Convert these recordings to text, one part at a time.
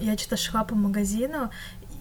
Я что-то шла по магазину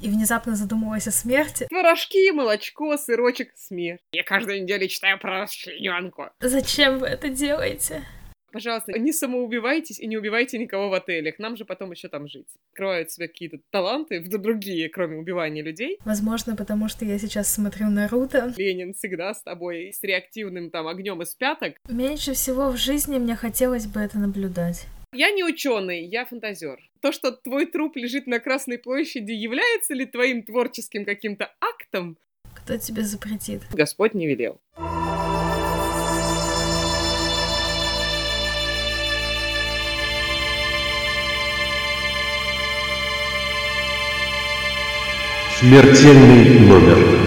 и внезапно задумалась о смерти. Творожки, молочко, сырочек, смерть. Я каждую неделю читаю про расчлененку. Зачем вы это делаете? Пожалуйста, не самоубивайтесь и не убивайте никого в отелях. Нам же потом еще там жить. Откроют себе какие-то таланты, другие, кроме убивания людей. Возможно, потому что я сейчас смотрю Наруто. Ленин всегда с тобой с реактивным там огнем из пяток. Меньше всего в жизни мне хотелось бы это наблюдать. Я не ученый, я фантазер. То, что твой труп лежит на Красной площади, является ли твоим творческим каким-то актом? Кто тебе запретит? Господь не велел. Смертельный номер.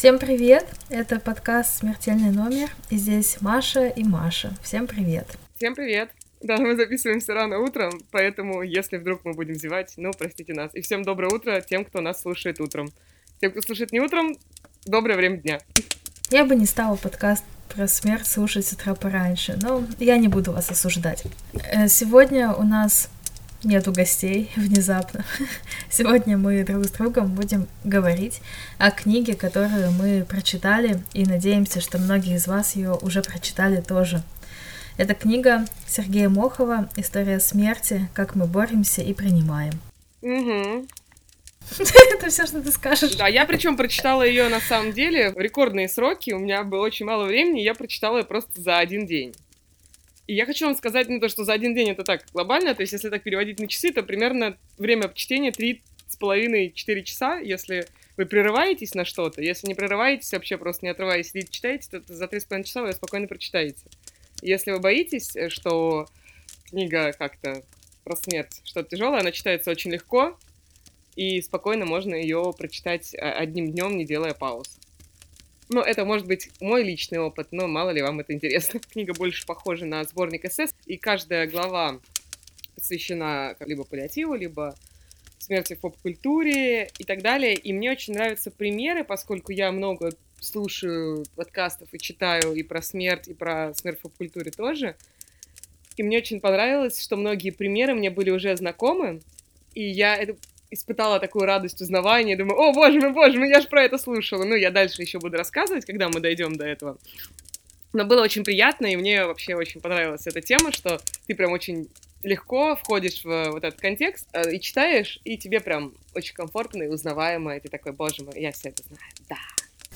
Всем привет! Это подкаст «Смертельный номер», и здесь Маша и Маша. Всем привет! Всем привет! Да, мы записываемся рано утром, поэтому если вдруг мы будем зевать, ну, простите нас. И всем доброе утро тем, кто нас слушает утром. Тем, кто слушает не утром, доброе время дня. Я бы не стала подкаст про смерть слушать с утра пораньше, но я не буду вас осуждать. Э, сегодня у нас нету гостей внезапно. Сегодня мы друг с другом будем говорить о книге, которую мы прочитали, и надеемся, что многие из вас ее уже прочитали тоже. Это книга Сергея Мохова «История смерти. Как мы боремся и принимаем». Угу. Это все, что ты скажешь. Да, я причем прочитала ее на самом деле в рекордные сроки. У меня было очень мало времени, я прочитала ее просто за один день. И я хочу вам сказать, ну, то, что за один день это так глобально, то есть если так переводить на часы, то примерно время чтения 3,5-4 часа, если вы прерываетесь на что-то, если не прерываетесь вообще, просто не отрываясь, сидите, читаете, то за 3,5 часа вы спокойно прочитаете. Если вы боитесь, э, что книга как-то про смерть что-то тяжелое, она читается очень легко, и спокойно можно ее прочитать а, одним днем, не делая пауз. Ну, это может быть мой личный опыт, но мало ли вам это интересно. Книга больше похожа на сборник СС, и каждая глава посвящена либо паллиативу, либо смерти в поп-культуре и так далее. И мне очень нравятся примеры, поскольку я много слушаю подкастов и читаю и про смерть, и про смерть в поп-культуре тоже. И мне очень понравилось, что многие примеры мне были уже знакомы, и я это испытала такую радость узнавания, думаю, о, боже мой, боже мой, я же про это слушала. Ну, я дальше еще буду рассказывать, когда мы дойдем до этого. Но было очень приятно, и мне вообще очень понравилась эта тема, что ты прям очень легко входишь в вот этот контекст э, и читаешь, и тебе прям очень комфортно и узнаваемо, и ты такой, боже мой, я все это знаю, да.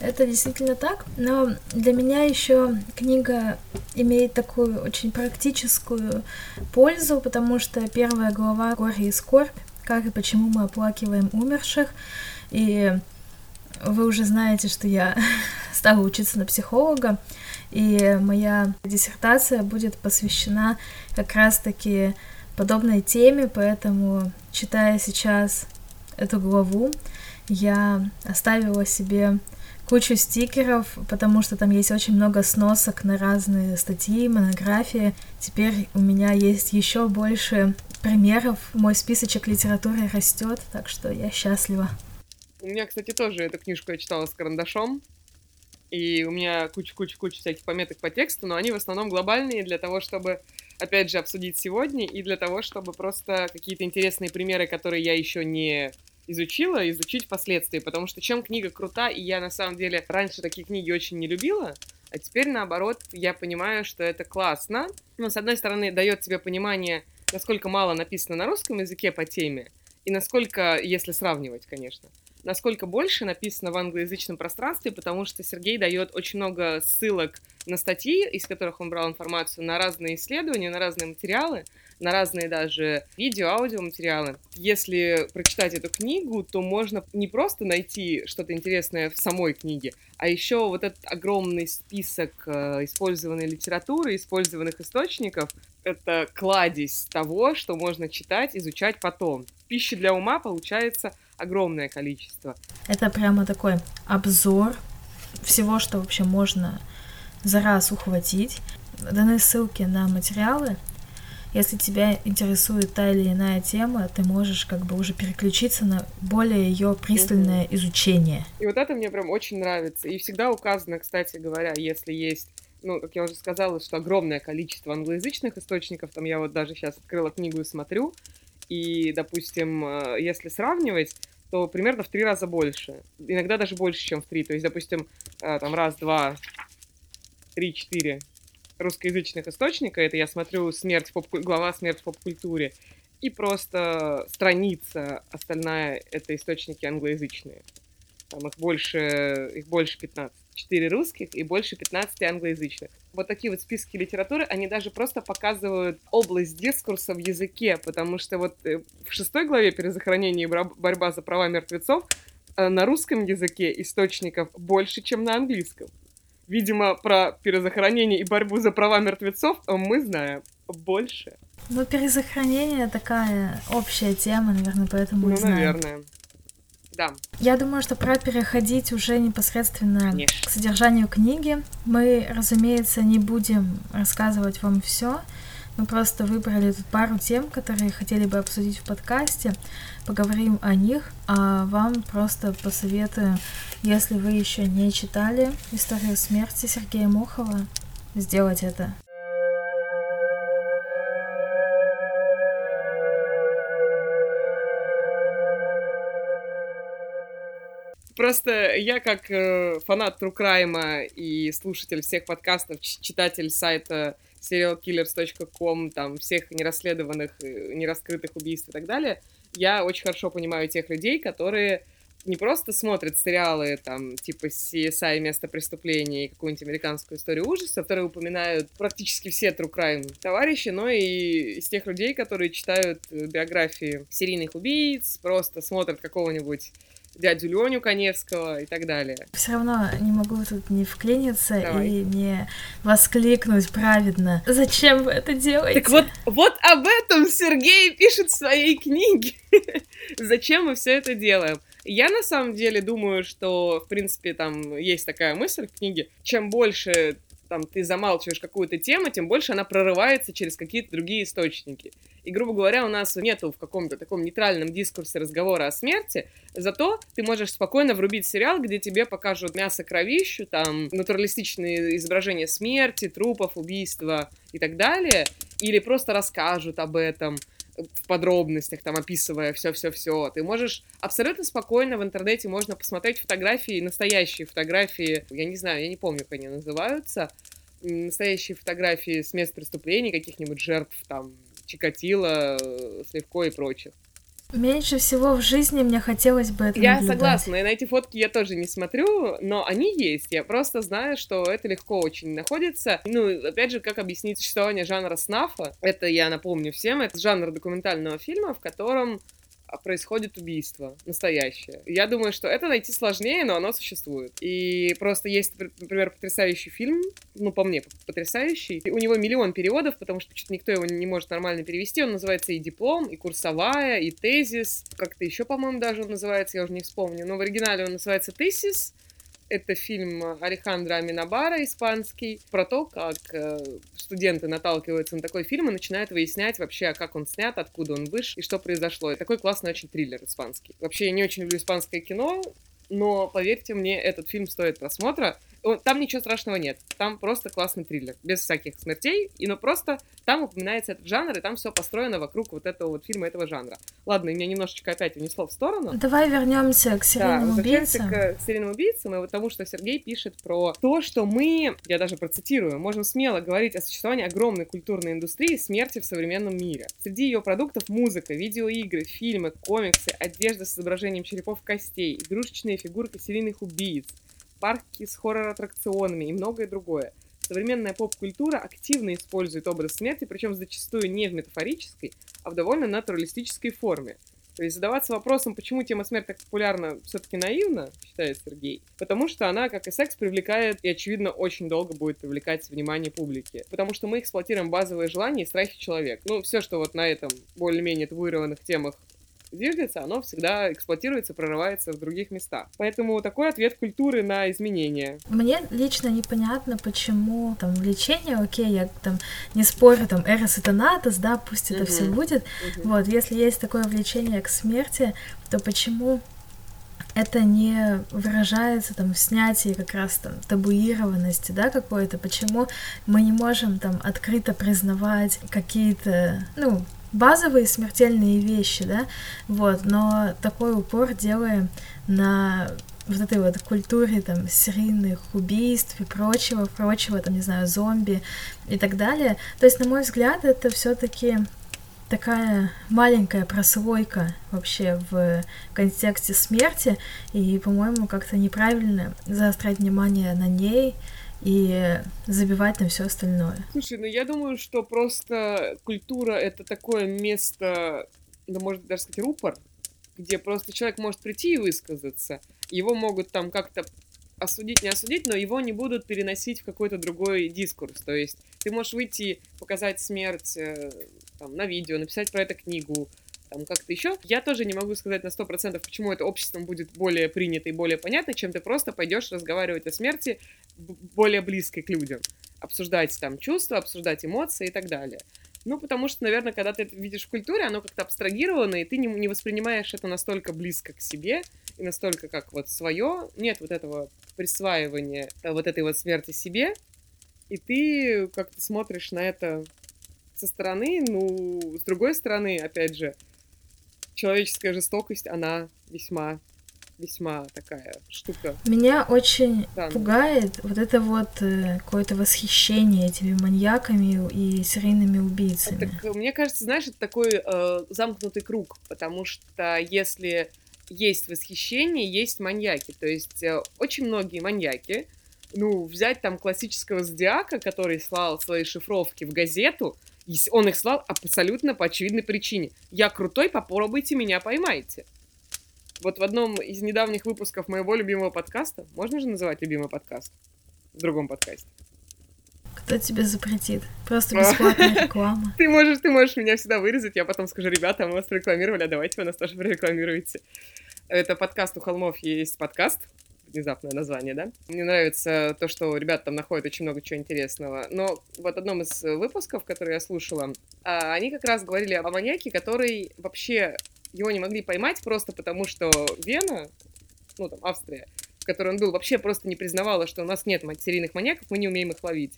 Это действительно так, но для меня еще книга имеет такую очень практическую пользу, потому что первая глава «Горе и скорбь» как и почему мы оплакиваем умерших. И вы уже знаете, что я стала учиться на психолога, и моя диссертация будет посвящена как раз-таки подобной теме, поэтому, читая сейчас эту главу, я оставила себе кучу стикеров, потому что там есть очень много сносок на разные статьи, монографии. Теперь у меня есть еще больше примеров. Мой списочек литературы растет, так что я счастлива. У меня, кстати, тоже эту книжку я читала с карандашом. И у меня куча-куча-куча всяких пометок по тексту, но они в основном глобальные для того, чтобы, опять же, обсудить сегодня, и для того, чтобы просто какие-то интересные примеры, которые я еще не изучила, изучить впоследствии, потому что чем книга крута, и я на самом деле раньше такие книги очень не любила, а теперь наоборот я понимаю, что это классно. Ну, с одной стороны, дает тебе понимание, насколько мало написано на русском языке по теме, и насколько, если сравнивать, конечно, насколько больше написано в англоязычном пространстве, потому что Сергей дает очень много ссылок на статьи, из которых он брал информацию, на разные исследования, на разные материалы, на разные даже видео, аудиоматериалы. Если прочитать эту книгу, то можно не просто найти что-то интересное в самой книге, а еще вот этот огромный список э, использованной литературы, использованных источников, это кладезь того, что можно читать, изучать потом. Пищи для ума получается огромное количество. Это прямо такой обзор всего, что вообще можно за раз ухватить. Даны ссылки на материалы, если тебя интересует та или иная тема, ты можешь как бы уже переключиться на более ее пристальное угу. изучение. И вот это мне прям очень нравится. И всегда указано, кстати говоря, если есть ну, как я уже сказала, что огромное количество англоязычных источников, там я вот даже сейчас открыла книгу и смотрю, и, допустим, э, если сравнивать, то примерно в три раза больше. Иногда даже больше, чем в три. То есть, допустим, э, там раз, два, три, четыре русскоязычных источника. Это я смотрю смерть поп глава «Смерть в поп-культуре». И просто страница остальная — это источники англоязычные. Там их больше, их больше 15. 4 русских и больше 15 англоязычных. Вот такие вот списки литературы, они даже просто показывают область дискурса в языке, потому что вот э, в шестой главе «Перезахоронение и борьба за права мертвецов» э, на русском языке источников больше, чем на английском. Видимо, про перезахоронение и борьбу за права мертвецов мы знаем больше. Ну, перезахоронение такая общая тема, наверное, поэтому Ну, знаем. наверное. Да. Я думаю, что пора переходить уже непосредственно Конечно. к содержанию книги. Мы, разумеется, не будем рассказывать вам все. Мы просто выбрали тут пару тем, которые хотели бы обсудить в подкасте. Поговорим о них, а вам просто посоветую, если вы еще не читали историю смерти Сергея Мохова, сделать это. Просто я как э, фанат True Crime и слушатель всех подкастов, читатель сайта serialkillers.com, там всех нерасследованных, э, нераскрытых убийств и так далее, я очень хорошо понимаю тех людей, которые не просто смотрят сериалы, там, типа CSI «Место преступления» и какую-нибудь американскую историю ужасов, которые упоминают практически все True Crime товарищи, но и из тех людей, которые читают э, биографии серийных убийц, просто смотрят какого-нибудь дядю Леню Коневского и так далее. Все равно не могу тут не вклиниться Давай. и не воскликнуть праведно. Зачем вы это делаете? Так вот, вот об этом Сергей пишет в своей книге. Зачем мы все это делаем? Я на самом деле думаю, что, в принципе, там есть такая мысль в книге, чем больше там ты замалчиваешь какую-то тему, тем больше она прорывается через какие-то другие источники. И, грубо говоря, у нас нету в каком-то таком нейтральном дискурсе разговора о смерти, зато ты можешь спокойно врубить сериал, где тебе покажут мясо кровищу, там натуралистичные изображения смерти, трупов, убийства и так далее, или просто расскажут об этом в подробностях, там, описывая все-все-все. Ты можешь абсолютно спокойно в интернете можно посмотреть фотографии, настоящие фотографии, я не знаю, я не помню, как они называются, настоящие фотографии с мест преступлений, каких-нибудь жертв, там, Чикатило, э, Сливко и прочих. Меньше всего в жизни мне хотелось бы это Я наблюдать. согласна, и на эти фотки я тоже не смотрю, но они есть. Я просто знаю, что это легко очень находится. Ну, опять же, как объяснить существование жанра снафа? Это, я напомню всем, это жанр документального фильма, в котором происходит убийство настоящее. Я думаю, что это найти сложнее, но оно существует. И просто есть, например, потрясающий фильм, ну, по мне, потрясающий. И у него миллион переводов, потому что что-то никто его не может нормально перевести. Он называется и диплом, и курсовая, и тезис. Как-то еще, по-моему, даже он называется, я уже не вспомню. Но в оригинале он называется «Тезис». Это фильм Алехандро Аминабара, испанский, про то, как э, студенты наталкиваются на такой фильм и начинают выяснять вообще, а как он снят, откуда он вышел и что произошло. И такой классный очень триллер испанский. Вообще, я не очень люблю испанское кино, но, поверьте мне, этот фильм стоит просмотра. Он- Там ничего страшного нет. Там просто классный триллер. Без всяких смертей. И ну просто там упоминается этот жанр, и там все построено вокруг вот этого вот фильма, этого жанра. Ладно, меня немножечко опять унесло в сторону. Давай вернемся к Да, серийным возвращаемся убийцам. к серийным убийцам, и вот тому, что Сергей пишет про то, что мы, я даже процитирую, можем смело говорить о существовании огромной культурной индустрии смерти в современном мире. Среди ее продуктов музыка, видеоигры, фильмы, комиксы, одежда с изображением черепов костей, игрушечные фигурки серийных убийц, парки с хоррор-аттракционами и многое другое. Современная поп-культура активно использует образ смерти, причем зачастую не в метафорической, а в довольно натуралистической форме. То есть задаваться вопросом, почему тема смерти так популярна, все-таки наивно, считает Сергей. Потому что она, как и секс, привлекает и, очевидно, очень долго будет привлекать внимание публики. Потому что мы эксплуатируем базовые желания и страхи человека. Ну, все, что вот на этом более-менее табуированных темах движется, оно всегда эксплуатируется, прорывается в других местах. Поэтому такой ответ культуры на изменения. Мне лично непонятно, почему там влечение, окей, я там не спорю, там Эрос и Танатос, да, пусть это все будет. Вот, если есть такое влечение к смерти, то почему это не выражается там в снятии как раз там табуированности, да, какой-то, почему мы не можем там открыто признавать какие-то, ну, базовые смертельные вещи, да, вот, но такой упор делаем на вот этой вот культуре там серийных убийств и прочего, прочего, там, не знаю, зомби и так далее. То есть, на мой взгляд, это все таки такая маленькая прослойка вообще в контексте смерти, и, по-моему, как-то неправильно заострять внимание на ней и забивать на все остальное. Слушай, ну я думаю, что просто культура это такое место, да может даже сказать рупор, где просто человек может прийти и высказаться. Его могут там как-то осудить, не осудить, но его не будут переносить в какой-то другой дискурс. То есть ты можешь выйти, показать смерть э, там, на видео, написать про это книгу, там как-то еще. Я тоже не могу сказать на 100%, почему это обществом будет более принято и более понятно, чем ты просто пойдешь разговаривать о смерти более близкой к людям. Обсуждать там чувства, обсуждать эмоции и так далее. Ну, потому что, наверное, когда ты это видишь в культуре, оно как-то абстрагировано, и ты не, не воспринимаешь это настолько близко к себе, и настолько как вот свое. Нет вот этого присваивания э, вот этой вот смерти себе, и ты как-то смотришь на это со стороны, ну, с другой стороны, опять же, человеческая жестокость, она весьма весьма такая штука. Меня очень да, пугает вот это вот э, какое-то восхищение этими маньяками и серийными убийцами. Так, мне кажется, знаешь, это такой э, замкнутый круг, потому что если есть восхищение, есть маньяки, то есть э, очень многие маньяки, ну, взять там классического зодиака, который слал свои шифровки в газету, он их слал абсолютно по очевидной причине. Я крутой, попробуйте меня поймайте. Вот в одном из недавних выпусков моего любимого подкаста, можно же называть любимый подкаст? В другом подкасте. Кто тебе запретит? Просто бесплатная реклама. Ты можешь, ты можешь меня всегда вырезать, я потом скажу, ребята, мы вас рекламировали, а давайте вы нас тоже прорекламируете. Это подкаст «У холмов» есть подкаст, внезапное название, да. Мне нравится то, что ребята там находят очень много чего интересного. Но вот одном из выпусков, который я слушала, а, они как раз говорили о маньяке, который вообще его не могли поймать просто потому, что Вена, ну там Австрия, в которой он был, вообще просто не признавала, что у нас нет серийных маньяков, мы не умеем их ловить.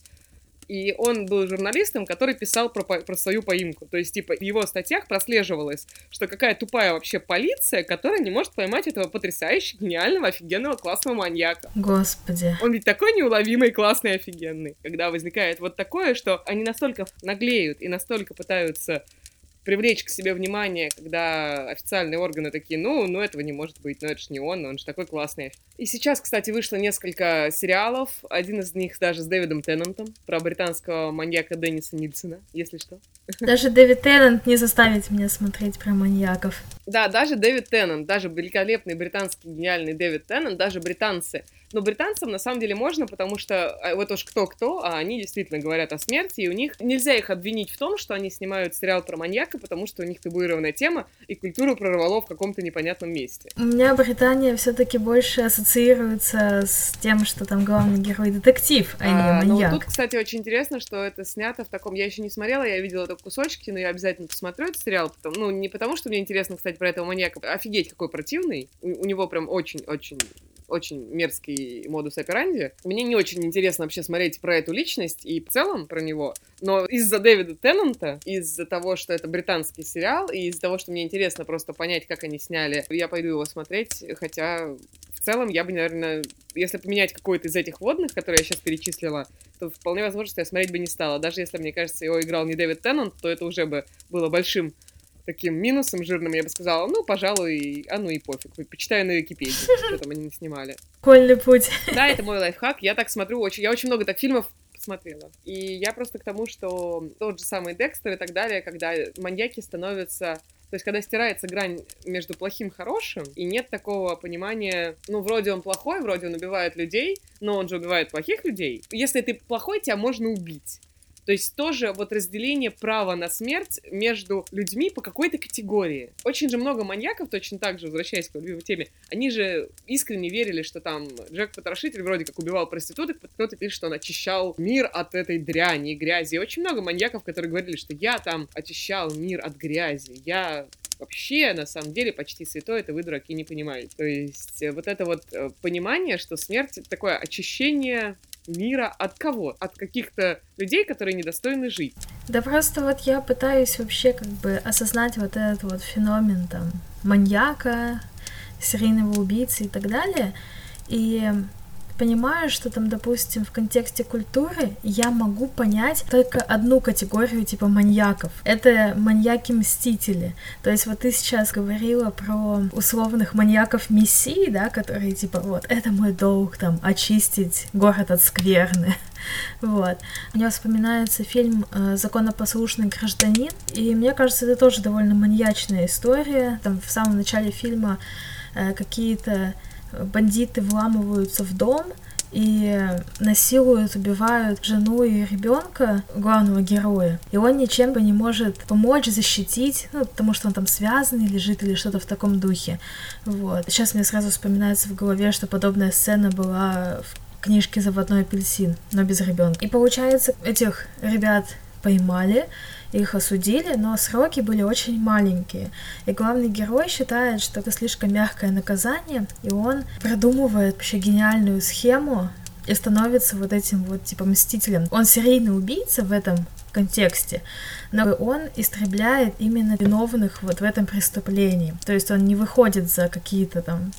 И он был журналистом, который писал про, про свою поимку. То есть, типа, в его статьях прослеживалось, что какая тупая вообще полиция, которая не может поймать этого потрясающего, гениального, офигенного, классного маньяка. Господи. Он ведь такой неуловимый, классный, офигенный. Когда возникает вот такое, что они настолько наглеют и настолько пытаются привлечь к себе внимание, когда официальные органы такие, ну, ну этого не может быть, ну это же не он, он же такой классный. И сейчас, кстати, вышло несколько сериалов, один из них даже с Дэвидом Теннантом, про британского маньяка Денниса Нильсона, если что. Даже Дэвид Теннант не заставит меня смотреть про маньяков. Да, даже Дэвид Теннант, даже великолепный британский гениальный Дэвид Теннант, даже британцы но британцам на самом деле можно, потому что а, вот уж кто-кто, а они действительно говорят о смерти, и у них нельзя их обвинить в том, что они снимают сериал про маньяка, потому что у них табуированная тема, и культуру прорвало в каком-то непонятном месте. У меня Британия все-таки больше ассоциируется с тем, что там главный герой детектив, а, а не маньяк. Ну, тут, кстати, очень интересно, что это снято в таком... Я еще не смотрела, я видела кусочки, но я обязательно посмотрю этот сериал. Потому... Ну, не потому, что мне интересно, кстати, про этого маньяка. Офигеть, какой противный. У, у него прям очень-очень очень мерзкий модус операнди. Мне не очень интересно вообще смотреть про эту личность и в целом про него, но из-за Дэвида Теннанта, из-за того, что это британский сериал, и из-за того, что мне интересно просто понять, как они сняли, я пойду его смотреть, хотя целом я бы, наверное, если поменять какой-то из этих водных, которые я сейчас перечислила, то вполне возможно, что я смотреть бы не стала. Даже если, мне кажется, его играл не Дэвид Теннант, то это уже бы было большим таким минусом жирным, я бы сказала, ну, пожалуй, а ну и пофиг, почитаю на Википедии, что там они не снимали. Кольный путь. Да, это мой лайфхак, я так смотрю, очень, я очень много так фильмов посмотрела. И я просто к тому, что тот же самый Декстер и так далее, когда маньяки становятся то есть, когда стирается грань между плохим и хорошим, и нет такого понимания, ну, вроде он плохой, вроде он убивает людей, но он же убивает плохих людей. Если ты плохой, тебя можно убить. То есть тоже вот разделение права на смерть между людьми по какой-то категории. Очень же много маньяков, точно так же, возвращаясь к любимой теме, они же искренне верили, что там Джек Потрошитель вроде как убивал проституток, кто-то пишет, что он очищал мир от этой дряни и грязи. Очень много маньяков, которые говорили, что я там очищал мир от грязи, я вообще, на самом деле, почти святой, это вы, дураки, не понимаете. То есть вот это вот э, понимание, что смерть — такое очищение мира от кого? От каких-то людей, которые недостойны жить. Да просто вот я пытаюсь вообще как бы осознать вот этот вот феномен там маньяка, серийного убийцы и так далее. И понимаю, что там, допустим, в контексте культуры я могу понять только одну категорию типа маньяков. Это маньяки-мстители. То есть вот ты сейчас говорила про условных маньяков мессии, да, которые типа вот это мой долг там очистить город от скверны. Вот. Меня вспоминается фильм э, «Законопослушный гражданин», и мне кажется, это тоже довольно маньячная история. Там в самом начале фильма э, какие-то бандиты вламываются в дом и насилуют, убивают жену и ребенка главного героя. И он ничем бы не может помочь, защитить, ну, потому что он там связан лежит или что-то в таком духе. Вот. Сейчас мне сразу вспоминается в голове, что подобная сцена была в книжке «Заводной апельсин», но без ребенка. И получается, этих ребят поймали, их осудили, но сроки были очень маленькие. И главный герой считает, что это слишком мягкое наказание, и он продумывает вообще гениальную схему и становится вот этим вот типа мстителем. Он серийный убийца в этом контексте, но он истребляет именно виновных вот в этом преступлении. То есть он не выходит за какие-то там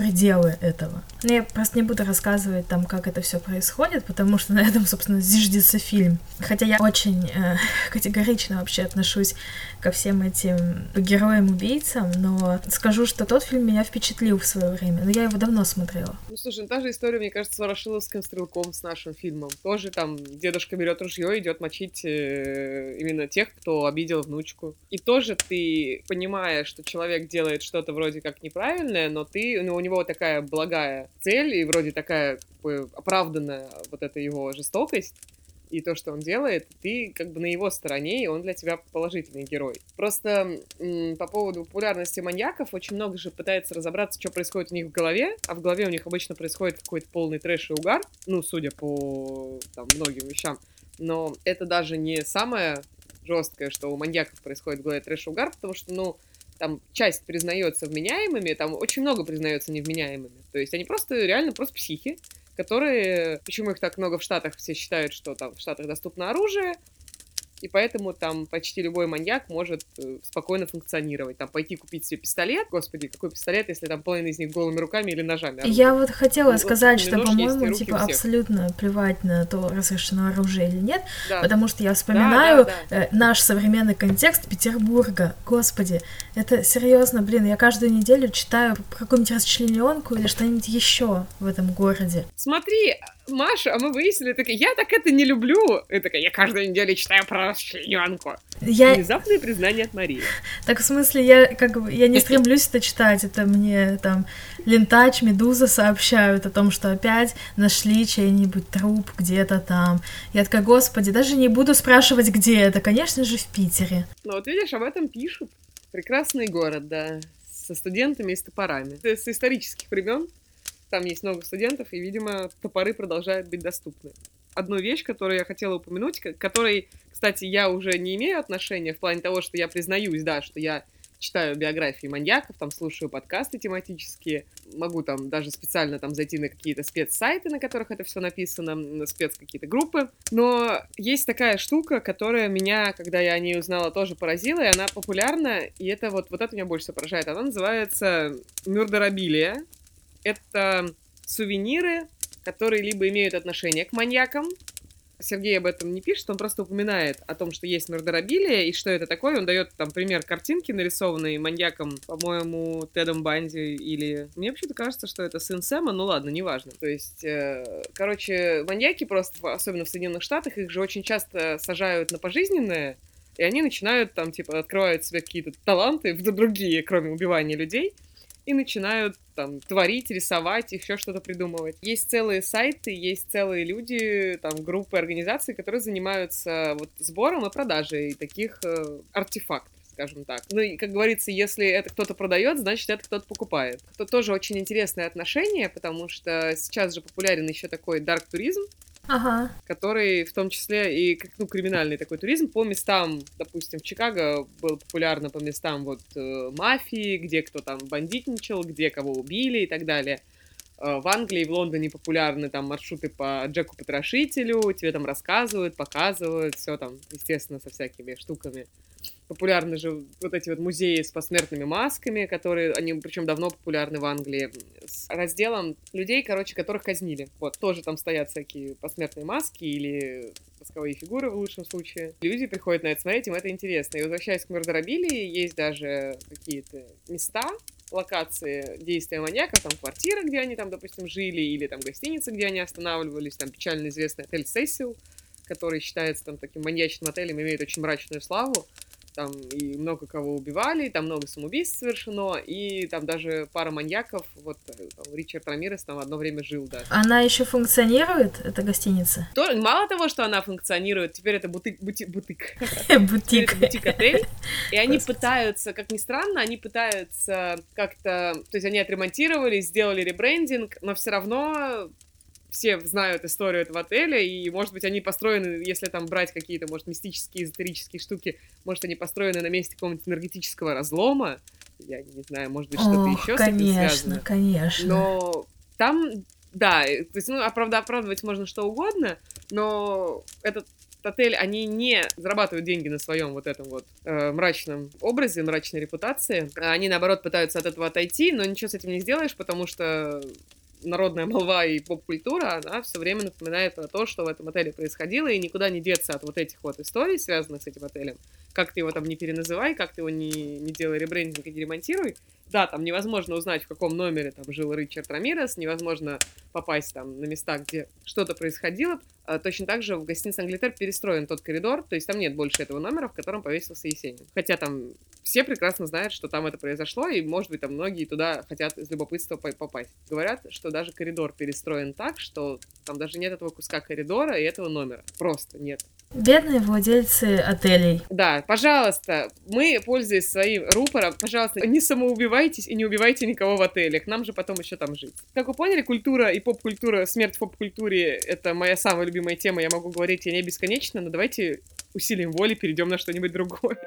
пределы этого. Но я просто не буду рассказывать там, как это все происходит, потому что на этом, собственно, зиждется фильм. Хотя я очень э, категорично вообще отношусь ко всем этим героям-убийцам, но скажу, что тот фильм меня впечатлил в свое время, но я его давно смотрела. Ну, слушай, ну, та же история, мне кажется, с Ворошиловским стрелком, с нашим фильмом. Тоже там дедушка берет ружье и идет мочить э, именно тех, кто обидел внучку. И тоже ты, понимая, что человек делает что-то вроде как неправильное, но ты, ну, у него такая благая цель и вроде такая оправданная вот эта его жестокость, и то, что он делает, ты как бы на его стороне, и он для тебя положительный герой. Просто по поводу популярности маньяков очень много же пытается разобраться, что происходит у них в голове, а в голове у них обычно происходит какой-то полный трэш и угар, ну, судя по там, многим вещам. Но это даже не самое жесткое, что у маньяков происходит в голове трэш и угар, потому что, ну, там часть признается вменяемыми, там очень много признается невменяемыми. То есть они просто реально просто психи, которые... Почему их так много в Штатах? Все считают, что там в Штатах доступно оружие, и поэтому там почти любой маньяк может э, спокойно функционировать. Там пойти купить себе пистолет, господи, какой пистолет, если там половина из них голыми руками или ножами. Оружие. Я вот хотела ну, сказать, что, по-моему, типа абсолютно плевать на то, разрешено оружие или нет, да. потому что я вспоминаю да, да, да. Э, наш современный контекст Петербурга. Господи, это серьезно, блин, я каждую неделю читаю какую-нибудь расчлененку или что-нибудь еще в этом городе. Смотри, Маша, а мы выяснили, такая, я так это не люблю. И такая, я каждую неделю читаю про расчлененку. Я... Внезапное признание от Марии. Так в смысле, я как бы я не стремлюсь это читать, это мне там Лентач, Медуза сообщают о том, что опять нашли чей-нибудь труп где-то там. Я такая, господи, даже не буду спрашивать, где это, конечно же, в Питере. Ну вот видишь, об этом пишут. Прекрасный город, да, со студентами и с топорами. С исторических времен там есть много студентов, и, видимо, топоры продолжают быть доступны. Одну вещь, которую я хотела упомянуть, к которой, кстати, я уже не имею отношения в плане того, что я признаюсь, да, что я читаю биографии маньяков, там слушаю подкасты тематические, могу там даже специально там зайти на какие-то спецсайты, на которых это все написано, на спец какие-то группы. Но есть такая штука, которая меня, когда я о ней узнала, тоже поразила, и она популярна, и это вот, вот это меня больше всего поражает. Она называется «Мюрдорабилия», это сувениры, которые либо имеют отношение к маньякам, Сергей об этом не пишет, он просто упоминает о том, что есть мордорабилия и что это такое. Он дает там пример картинки, нарисованной маньяком, по-моему, Тедом Банди или... Мне вообще-то кажется, что это сын Сэма, ну ладно, неважно. То есть, э, короче, маньяки просто, особенно в Соединенных Штатах, их же очень часто сажают на пожизненное, и они начинают там, типа, открывают себе какие-то таланты, другие, кроме убивания людей, и начинают там творить, рисовать, еще что-то придумывать. Есть целые сайты, есть целые люди, там группы, организации, которые занимаются вот сбором и продажей таких э, артефактов скажем так. Ну и, как говорится, если это кто-то продает, значит, это кто-то покупает. Это тоже очень интересное отношение, потому что сейчас же популярен еще такой дарк туризм, Ага. который в том числе и ну, криминальный такой туризм по местам, допустим, в Чикаго был популярно по местам вот э, мафии, где кто там бандитничал, где кого убили и так далее. Э, В Англии в Лондоне популярны там маршруты по Джеку Потрошителю, тебе там рассказывают, показывают, все там, естественно, со всякими штуками. Популярны же вот эти вот музеи с посмертными масками, которые, они причем давно популярны в Англии, с разделом людей, короче, которых казнили. Вот, тоже там стоят всякие посмертные маски или восковые фигуры в лучшем случае. Люди приходят на это смотреть, им это интересно. И возвращаясь к Мордорабилии, есть даже какие-то места, локации действия маньяка, там квартира, где они там, допустим, жили, или там гостиница, где они останавливались, там печально известный отель Сесил, который считается там таким маньячным отелем, имеет очень мрачную славу. Там и много кого убивали, там много самоубийств совершено, и там даже пара маньяков, вот э, там, Ричард Рамирес там одно время жил даже. Она еще функционирует, эта гостиница? То- мало того, что она функционирует, теперь это бутик, бути- бутик. Бутик. бутик-отель, и они пытаются, как ни странно, они пытаются как-то, то есть они отремонтировали, сделали ребрендинг, но все равно все знают историю этого отеля, и, может быть, они построены, если там брать какие-то, может, мистические, эзотерические штуки, может, они построены на месте какого-нибудь энергетического разлома, я не знаю, может быть, что-то еще с этим связано. конечно. Но там, да, э, то есть, ну, оправда- оправдывать можно что угодно, но этот отель, они не зарабатывают деньги на своем вот этом вот э, мрачном образе, мрачной репутации. Они, наоборот, пытаются от этого отойти, но ничего с этим не сделаешь, потому что народная молва и поп-культура, она все время напоминает про то, что в этом отеле происходило, и никуда не деться от вот этих вот историй, связанных с этим отелем. Как ты его там не переназывай, как ты его не, не делай ребрендинг и не ремонтируй. Да, там невозможно узнать, в каком номере там жил Ричард Рамирес, невозможно попасть там на места, где что-то происходило. А Точно так же в гостинице Англитер перестроен тот коридор, то есть там нет больше этого номера, в котором повесился Есенин. Хотя там все прекрасно знают, что там это произошло, и, может быть, там многие туда хотят из любопытства по- попасть. Говорят, что даже коридор перестроен так, что там даже нет этого куска коридора и этого номера. Просто нет. Бедные владельцы отелей. Да, пожалуйста, мы, пользуясь своим рупором, пожалуйста, не самоубивайтесь и не убивайте никого в отелях. Нам же потом еще там жить. Как вы поняли, культура и поп-культура, смерть в поп-культуре — это моя самая любимая тема. Я могу говорить о ней бесконечно, но давайте усилием воли перейдем на что-нибудь другое.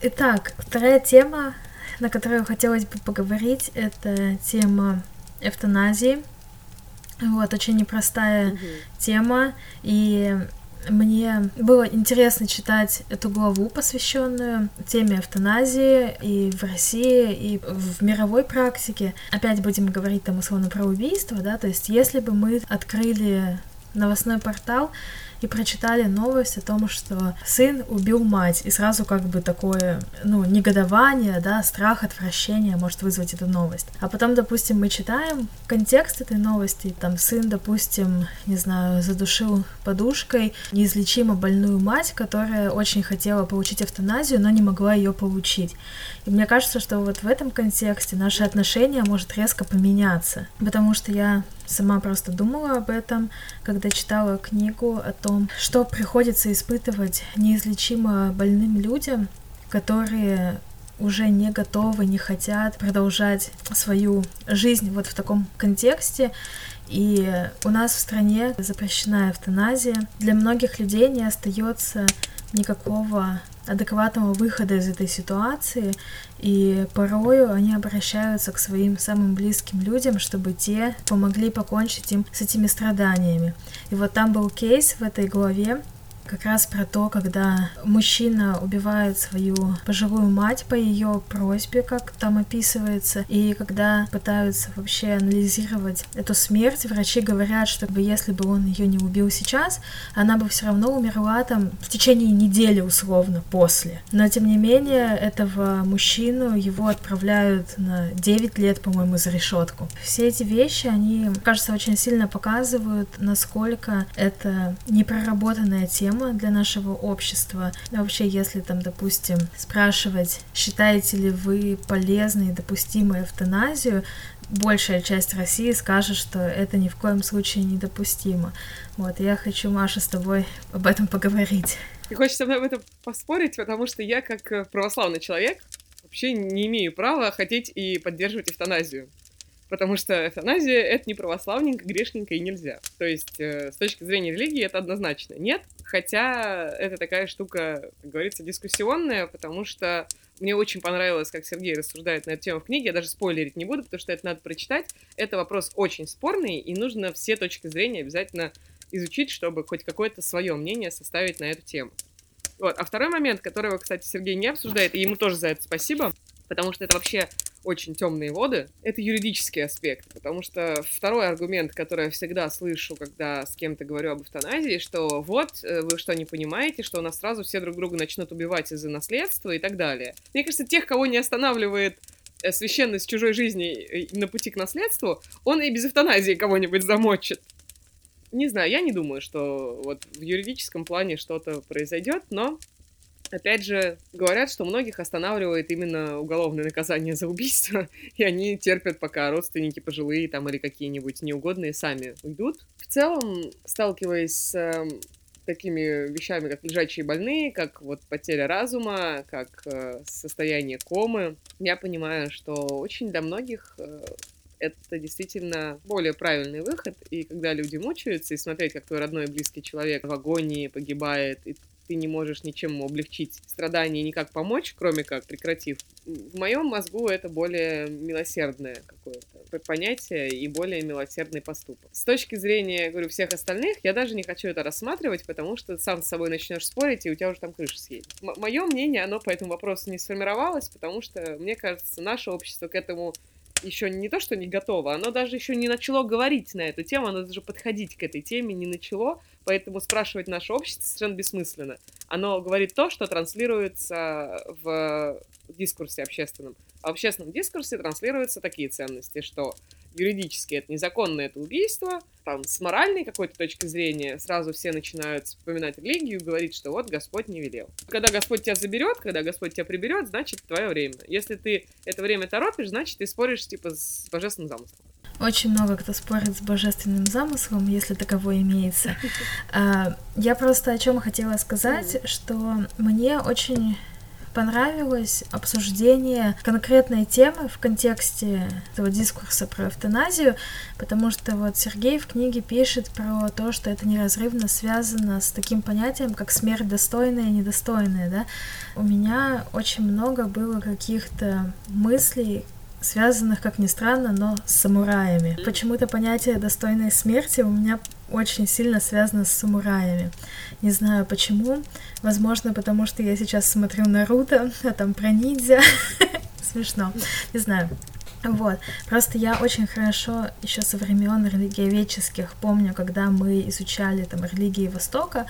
Итак, вторая тема, на которую хотелось бы поговорить, это тема эвтаназии. Вот, очень непростая тема, и мне было интересно читать эту главу, посвященную теме эвтаназии и в России, и в мировой практике. Опять будем говорить там условно про убийство, да, то есть если бы мы открыли новостной портал и прочитали новость о том, что сын убил мать, и сразу как бы такое, ну, негодование, да, страх, отвращение может вызвать эту новость. А потом, допустим, мы читаем контекст этой новости, там сын, допустим, не знаю, задушил подушкой неизлечимо больную мать, которая очень хотела получить эвтаназию, но не могла ее получить. И мне кажется, что вот в этом контексте наше отношение может резко поменяться, потому что я сама просто думала об этом, когда читала книгу о том, что приходится испытывать неизлечимо больным людям, которые уже не готовы, не хотят продолжать свою жизнь вот в таком контексте. И у нас в стране запрещена эвтаназия. Для многих людей не остается никакого адекватного выхода из этой ситуации, и порою они обращаются к своим самым близким людям, чтобы те помогли покончить им с этими страданиями. И вот там был кейс в этой главе, как раз про то, когда мужчина убивает свою пожилую мать по ее просьбе, как там описывается, и когда пытаются вообще анализировать эту смерть, врачи говорят, что если бы он ее не убил сейчас, она бы все равно умерла там в течение недели условно после. Но тем не менее этого мужчину его отправляют на 9 лет, по-моему, за решетку. Все эти вещи, они, кажется, очень сильно показывают, насколько это непроработанная тема для нашего общества. И вообще, если там, допустим, спрашивать, считаете ли вы полезной и допустимой эвтаназию, большая часть России скажет, что это ни в коем случае недопустимо. Вот, я хочу, Маша, с тобой об этом поговорить. И хочется со мной об этом поспорить, потому что я, как православный человек, вообще не имею права хотеть и поддерживать эвтаназию. Потому что эвтаназия — это не православненько, грешненько и нельзя. То есть, э, с точки зрения религии, это однозначно нет. Хотя это такая штука, как говорится, дискуссионная, потому что мне очень понравилось, как Сергей рассуждает на эту тему в книге. Я даже спойлерить не буду, потому что это надо прочитать. Это вопрос очень спорный, и нужно все точки зрения обязательно изучить, чтобы хоть какое-то свое мнение составить на эту тему. Вот. А второй момент, которого, кстати, Сергей не обсуждает, и ему тоже за это спасибо, потому что это вообще очень темные воды, это юридический аспект, потому что второй аргумент, который я всегда слышу, когда с кем-то говорю об эвтаназии, что вот, э, вы что, не понимаете, что у нас сразу все друг друга начнут убивать из-за наследства и так далее. Мне кажется, тех, кого не останавливает э, священность чужой жизни на пути к наследству, он и без эвтаназии кого-нибудь замочит. Не знаю, я не думаю, что вот в юридическом плане что-то произойдет, но Опять же, говорят, что многих останавливает именно уголовное наказание за убийство, и они терпят, пока родственники пожилые там или какие-нибудь неугодные сами уйдут. В целом, сталкиваясь с э, такими вещами, как лежачие больные, как вот потеря разума, как э, состояние комы, я понимаю, что очень для многих э, это действительно более правильный выход, и когда люди мучаются, и смотреть, как твой родной и близкий человек в агонии погибает, и ты не можешь ничем облегчить страдания и никак помочь, кроме как прекратив. В моем мозгу это более милосердное какое-то понятие и более милосердный поступок. С точки зрения, говорю, всех остальных, я даже не хочу это рассматривать, потому что сам с собой начнешь спорить, и у тебя уже там крыша съедет. М- мое мнение, оно по этому вопросу не сформировалось, потому что, мне кажется, наше общество к этому еще не то, что не готово, оно даже еще не начало говорить на эту тему, оно даже подходить к этой теме не начало, поэтому спрашивать наше общество совершенно бессмысленно. Оно говорит то, что транслируется в дискурсе общественном. А в общественном дискурсе транслируются такие ценности, что юридически это незаконно, это убийство, там, с моральной какой-то точки зрения сразу все начинают вспоминать религию и говорить, что вот Господь не велел. Когда Господь тебя заберет, когда Господь тебя приберет, значит, твое время. Если ты это время торопишь, значит, ты споришь, типа, с божественным замыслом. Очень много кто спорит с божественным замыслом, если таково имеется. А, я просто о чем хотела сказать, что мне очень понравилось обсуждение конкретной темы в контексте этого дискурса про эвтаназию, потому что вот Сергей в книге пишет про то, что это неразрывно связано с таким понятием, как смерть достойная и недостойная, да. У меня очень много было каких-то мыслей, связанных, как ни странно, но с самураями. Почему-то понятие достойной смерти у меня очень сильно связано с самураями. Не знаю почему. Возможно, потому что я сейчас смотрю Наруто, а там про ниндзя. Смешно. Не знаю. Вот. Просто я очень хорошо еще со времен религиоведческих помню, когда мы изучали там религии Востока,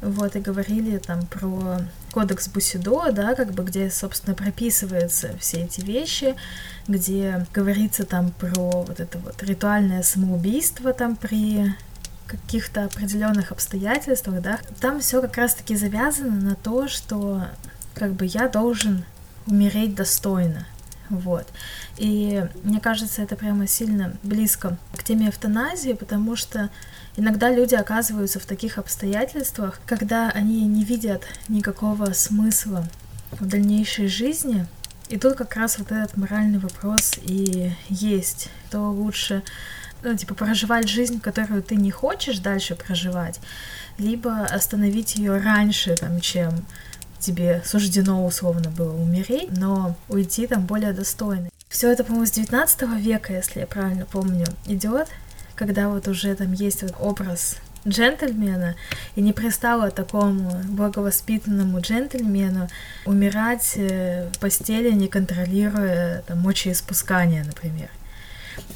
вот, и говорили там про кодекс Бусидо, да, как бы, где, собственно, прописываются все эти вещи, где говорится там про вот это вот ритуальное самоубийство там при каких-то определенных обстоятельствах, да, там все как раз-таки завязано на то, что как бы я должен умереть достойно, вот. И мне кажется, это прямо сильно близко к теме эвтаназии, потому что иногда люди оказываются в таких обстоятельствах, когда они не видят никакого смысла в дальнейшей жизни, и тут как раз вот этот моральный вопрос и есть. То лучше ну, типа, проживать жизнь, которую ты не хочешь дальше проживать, либо остановить ее раньше, там, чем тебе суждено условно было умереть, но уйти там более достойно. Все это, по-моему, с 19 века, если я правильно помню, идет, когда вот уже там есть вот образ джентльмена, и не пристало такому благовоспитанному джентльмену умирать э, в постели, не контролируя там, мочеиспускание, например.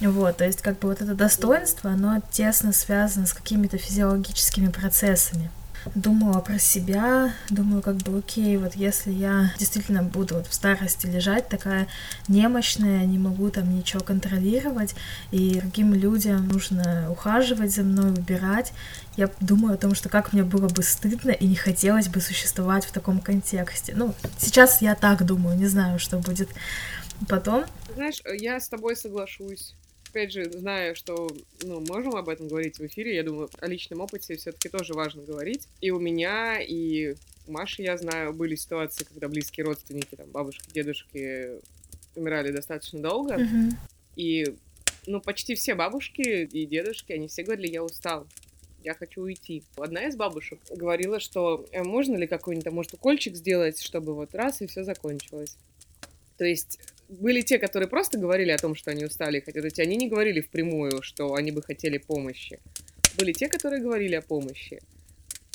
Вот, то есть как бы вот это достоинство, оно тесно связано с какими-то физиологическими процессами. Думала про себя, думаю, как бы, окей, вот если я действительно буду вот в старости лежать такая немощная, не могу там ничего контролировать, и другим людям нужно ухаживать за мной, убирать, я думаю о том, что как мне было бы стыдно и не хотелось бы существовать в таком контексте. Ну, сейчас я так думаю, не знаю, что будет потом. Знаешь, я с тобой соглашусь. Опять же, знаю, что ну, можем об этом говорить в эфире, я думаю, о личном опыте все-таки тоже важно говорить. И у меня, и У Маши, я знаю, были ситуации, когда близкие родственники, там, бабушки, дедушки умирали достаточно долго. Мгм. И, ну, почти все бабушки и дедушки, они все говорили, я устал, я хочу уйти. Одна из бабушек говорила, что «Э, можно ли какой-нибудь, может, укольчик сделать, чтобы вот раз и все закончилось. То есть были те, которые просто говорили о том, что они устали и хотят уйти. Они не говорили впрямую, что они бы хотели помощи. Были те, которые говорили о помощи.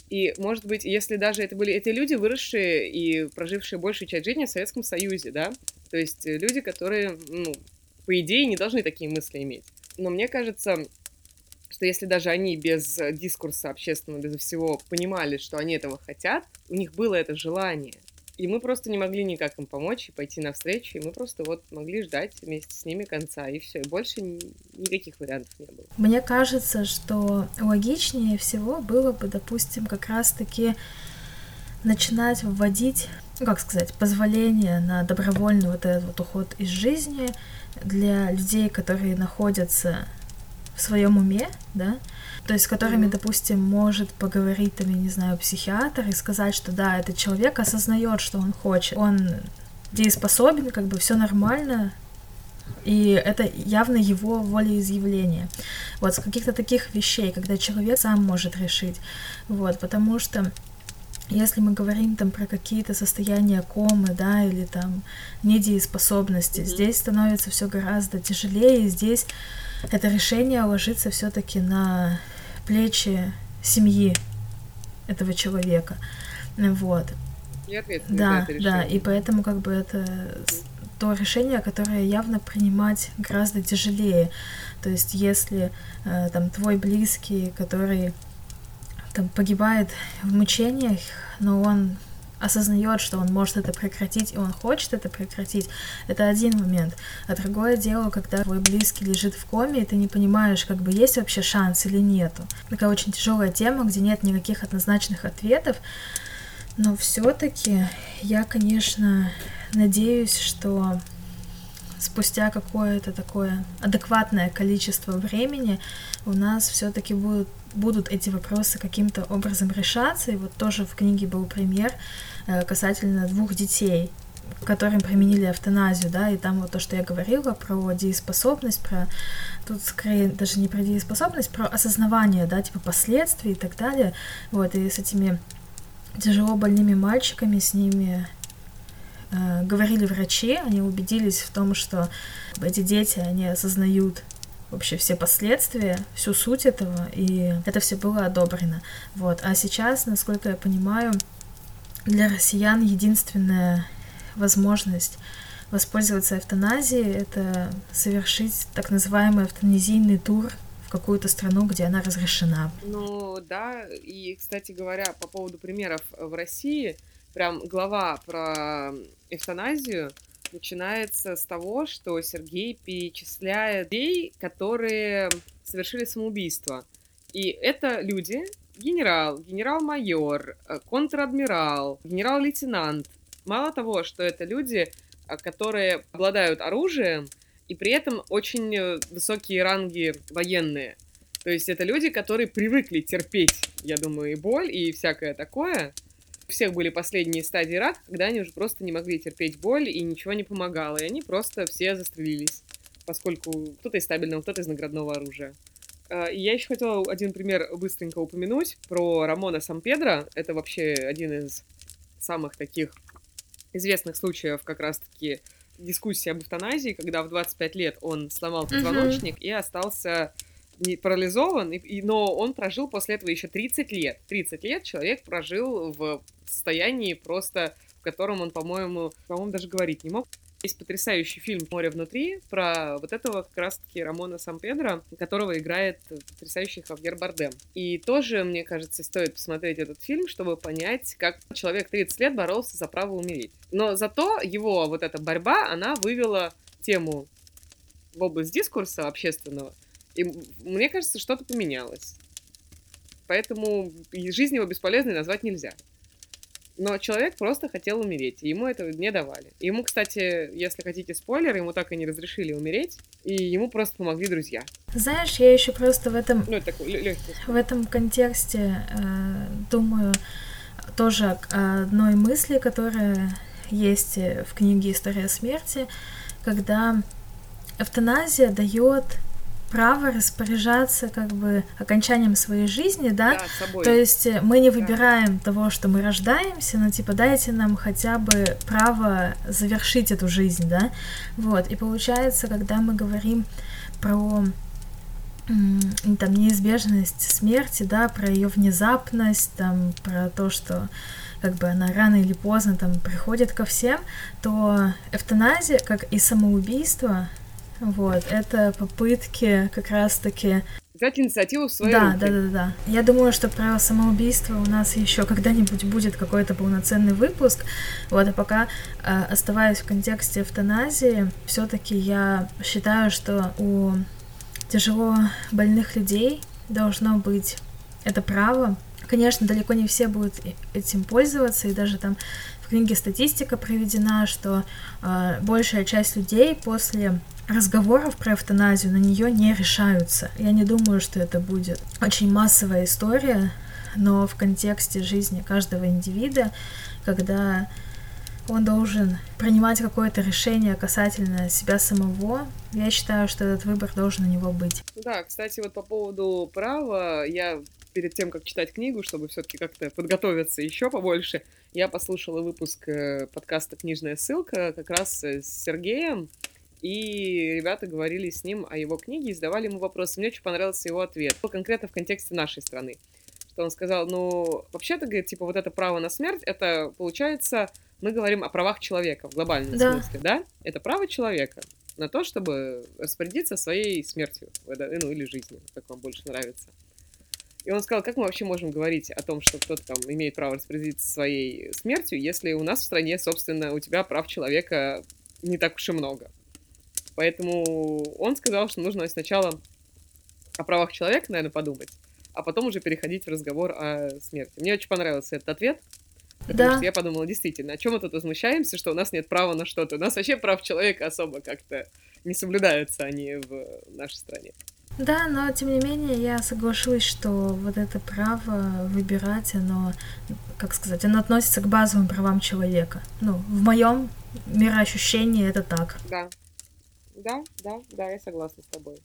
И, может быть, если даже это были эти люди, выросшие и прожившие большую часть жизни в Советском Союзе, да, то есть э, люди, которые, ну, по идее, не должны такие мысли иметь. Но мне кажется, что если даже они без дискурса общественного, без всего понимали, что они этого хотят, у них было это желание. И мы просто не могли никак им помочь и пойти навстречу, и мы просто вот могли ждать вместе с ними конца, и все. И больше ни- никаких вариантов не было. Мне кажется, что логичнее всего было бы, допустим, как раз-таки начинать вводить, ну, как сказать, позволение на добровольный вот этот вот уход из жизни для людей, которые находятся в своем уме, да, то есть с которыми, Мгм. допустим, может поговорить, там, я не знаю, психиатр и сказать, что да, этот человек осознает, что он хочет, он дееспособен, как бы все нормально, и это явно его волеизъявление. Вот с каких-то таких вещей, когда человек сам может решить. Вот, потому что если мы говорим там про какие-то состояния комы, да, или там недееспособности, Мгм. здесь становится все гораздо тяжелее, и здесь это решение ложится все-таки на плечи семьи этого человека. Вот. Да, это да, и поэтому как бы это то решение, которое явно принимать гораздо тяжелее. То есть если э, там твой близкий, который там погибает в мучениях, но он осознает, что он может это прекратить, и он хочет это прекратить, это один момент. А другое дело, когда твой близкий лежит в коме, и ты не понимаешь, как бы есть вообще шанс или нету. Такая очень тяжелая тема, где нет никаких однозначных ответов, но все-таки я, конечно, надеюсь, что спустя какое-то такое адекватное количество времени у нас все-таки будут, будут эти вопросы каким-то образом решаться. И вот тоже в книге был пример э, касательно двух детей, которым применили эвтаназию, да, и там вот то, что я говорила про дееспособность, про тут скорее даже не про дееспособность, про осознавание, да, типа последствий и так далее. Вот, и с этими тяжело больными мальчиками, с ними э, говорили врачи, они убедились в том, что эти дети, они осознают вообще все последствия, всю суть этого, и это все было одобрено. Вот. А сейчас, насколько я понимаю, для россиян единственная возможность воспользоваться эвтаназией — это совершить так называемый эвтаназийный тур в какую-то страну, где она разрешена. Ну да, и, кстати говоря, по поводу примеров в России, прям глава про эвтаназию начинается с того, что Сергей перечисляет людей, которые совершили самоубийство. И это люди, генерал, генерал-майор, э, контр-адмирал, генерал-лейтенант. Мало того, что это люди, э, которые обладают оружием, и при этом очень э, высокие ранги военные. То есть это люди, которые привыкли терпеть, я думаю, и боль, и всякое такое. У всех были последние стадии рака, когда они уже просто не могли терпеть боль, и ничего не помогало, и они просто все застрелились, поскольку кто-то из стабильного, кто-то из наградного оружия. А, и Я еще хотела один пример быстренько упомянуть про Рамона Сампедро. Это вообще один из самых таких известных случаев как раз-таки дискуссии об эвтаназии, когда в 25 лет он сломал позвоночник и остался не парализован, и, и- но он прожил после этого еще 30 лет. 30 лет человек прожил в состоянии просто, в котором он, по-моему, по-моему, даже говорить не мог. Есть потрясающий фильм «Море внутри» про вот этого как раз-таки Рамона Сампедро, которого играет потрясающий Хавьер Бардем. И тоже, мне кажется, стоит посмотреть этот фильм, чтобы понять, как человек 30 лет боролся за право умереть. Но зато его вот эта борьба, она вывела тему в область дискурса общественного, и мне кажется, что-то поменялось. Поэтому жизнь его бесполезной назвать нельзя. Но человек просто хотел умереть, и ему это не давали. Ему, кстати, если хотите спойлер, ему так и не разрешили умереть, и ему просто помогли друзья. Знаешь, я еще просто в этом Ну, это такой в этом контексте э, думаю тоже одной мысли, которая есть в книге «История смерти», когда эвтаназия дает право распоряжаться как бы окончанием своей жизни, да? Да, собой. То есть э, мы не выбираем того, что мы рождаемся, но типа дайте нам хотя бы право завершить эту жизнь, да? Вот. И получается, когда мы говорим про там неизбежность смерти, да, про ее внезапность, там, про то, что как бы она рано или поздно там приходит ко всем, то эвтаназия, как и самоубийство, вот, это попытки как раз-таки взять инициативу в свои да, руки. Да, да, да. Я думаю, что про самоубийство у нас еще когда-нибудь будет какой-то полноценный выпуск. Вот, а пока э, оставаясь в контексте эвтаназии, все-таки я считаю, что у тяжело больных людей должно быть это право. Конечно, далеко не все будут этим пользоваться, и даже там книге статистика проведена, что э, большая часть людей после разговоров про эвтаназию на нее не решаются. Я не думаю, что это будет очень массовая история, но в контексте жизни каждого индивида, когда он должен принимать какое-то решение касательно себя самого, я считаю, что этот выбор должен у него быть. Да, кстати, вот по поводу права, я перед тем, как читать книгу, чтобы все-таки как-то подготовиться еще побольше, я послушала выпуск э, подкаста «Книжная ссылка» как раз с Сергеем, и ребята говорили с ним о его книге и задавали ему вопросы. Мне очень понравился его ответ, конкретно в контексте нашей страны. Что он сказал, ну, вообще-то, говорит, типа, вот это право на смерть, это, получается, мы говорим о правах человека в глобальном да. смысле, да? Это право человека на то, чтобы распорядиться своей смертью, ну, или жизнью, как вам больше нравится. И он сказал, как мы вообще можем говорить о том, что кто-то там имеет право распорядиться своей смертью, если у нас в стране, собственно, у тебя прав человека не так уж и много. Поэтому он сказал, что нужно сначала о правах человека, наверное, подумать, а потом уже переходить в разговор о смерти. Мне очень понравился этот ответ. Потому да. что я подумала, действительно, о чем мы тут возмущаемся, что у нас нет права на что-то. У нас вообще прав человека особо как-то не соблюдаются они в нашей стране. Да, но тем не менее я соглашусь, что вот это право выбирать, оно, как сказать, оно относится к базовым правам человека. Ну, в моем мироощущении это так. Да, да, да, да, я согласна с тобой.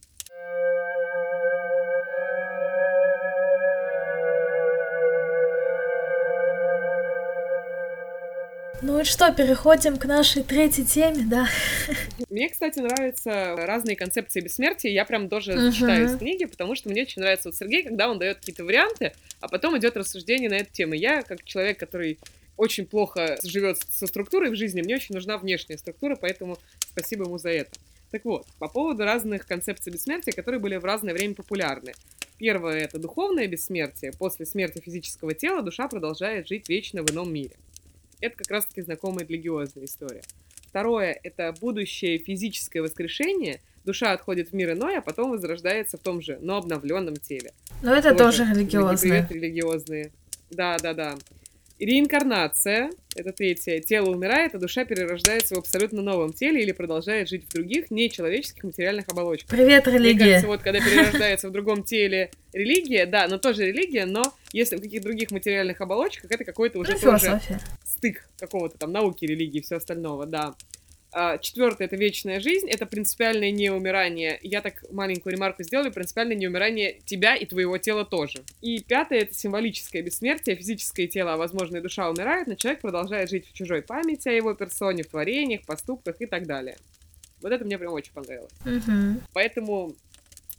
Ну и что, переходим к нашей третьей теме, да? Мне, кстати, нравятся разные концепции бессмертия. Я прям тоже uh-huh. читаю из книги, потому что мне очень нравится вот Сергей, когда он дает какие-то варианты, а потом идет рассуждение на эту тему. Я, как человек, который очень плохо живет со структурой в жизни, мне очень нужна внешняя структура, поэтому спасибо ему за это. Так вот, по поводу разных концепций бессмертия, которые были в разное время популярны. Первое — это духовное бессмертие. После смерти физического тела душа продолжает жить вечно в ином мире. Это как раз-таки знакомая религиозная история. Второе — это будущее физическое воскрешение. Душа отходит в мир иной, а потом возрождается в том же, но обновленном теле. Но это тоже, тоже религиозное. Привет, религиозные. Да, да, да. Реинкарнация — это третье. Тело умирает, а душа перерождается в абсолютно новом теле или продолжает жить в других нечеловеческих материальных оболочках. Привет, религия! Мне кажется, вот когда перерождается в другом теле религия, да, но тоже религия, но если в каких-то других материальных оболочках, это какой-то уже ну, тоже стык какого-то там науки, религии и все остального, да. А, Четвертое — это вечная жизнь, это принципиальное неумирание. Я так маленькую ремарку сделаю, принципиальное неумирание тебя и твоего тела тоже. И пятое — это символическое бессмертие, физическое тело, а возможно и душа умирает, но человек продолжает жить в чужой памяти о его персоне, в творениях, поступках и так далее. Вот это мне прям очень понравилось. Угу. Поэтому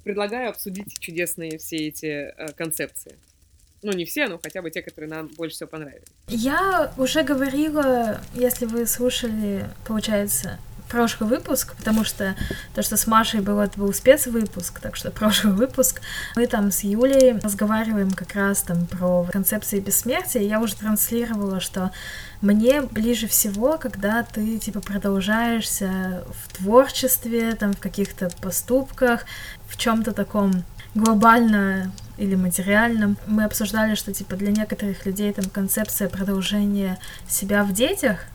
предлагаю обсудить чудесные все эти э, концепции. Ну, не все, но хотя бы те, которые нам больше всего понравились. Я уже говорила, если вы слушали, получается, прошлый выпуск, потому что то, что с Машей было, это был спецвыпуск, так что прошлый выпуск. Мы там с Юлей разговариваем как раз там про концепции бессмертия. Я уже транслировала, что мне ближе всего, когда ты типа продолжаешься в творчестве, там в каких-то поступках, в чем-то таком глобально или материальном. Мы обсуждали, что типа для некоторых людей там концепция продолжения себя в детях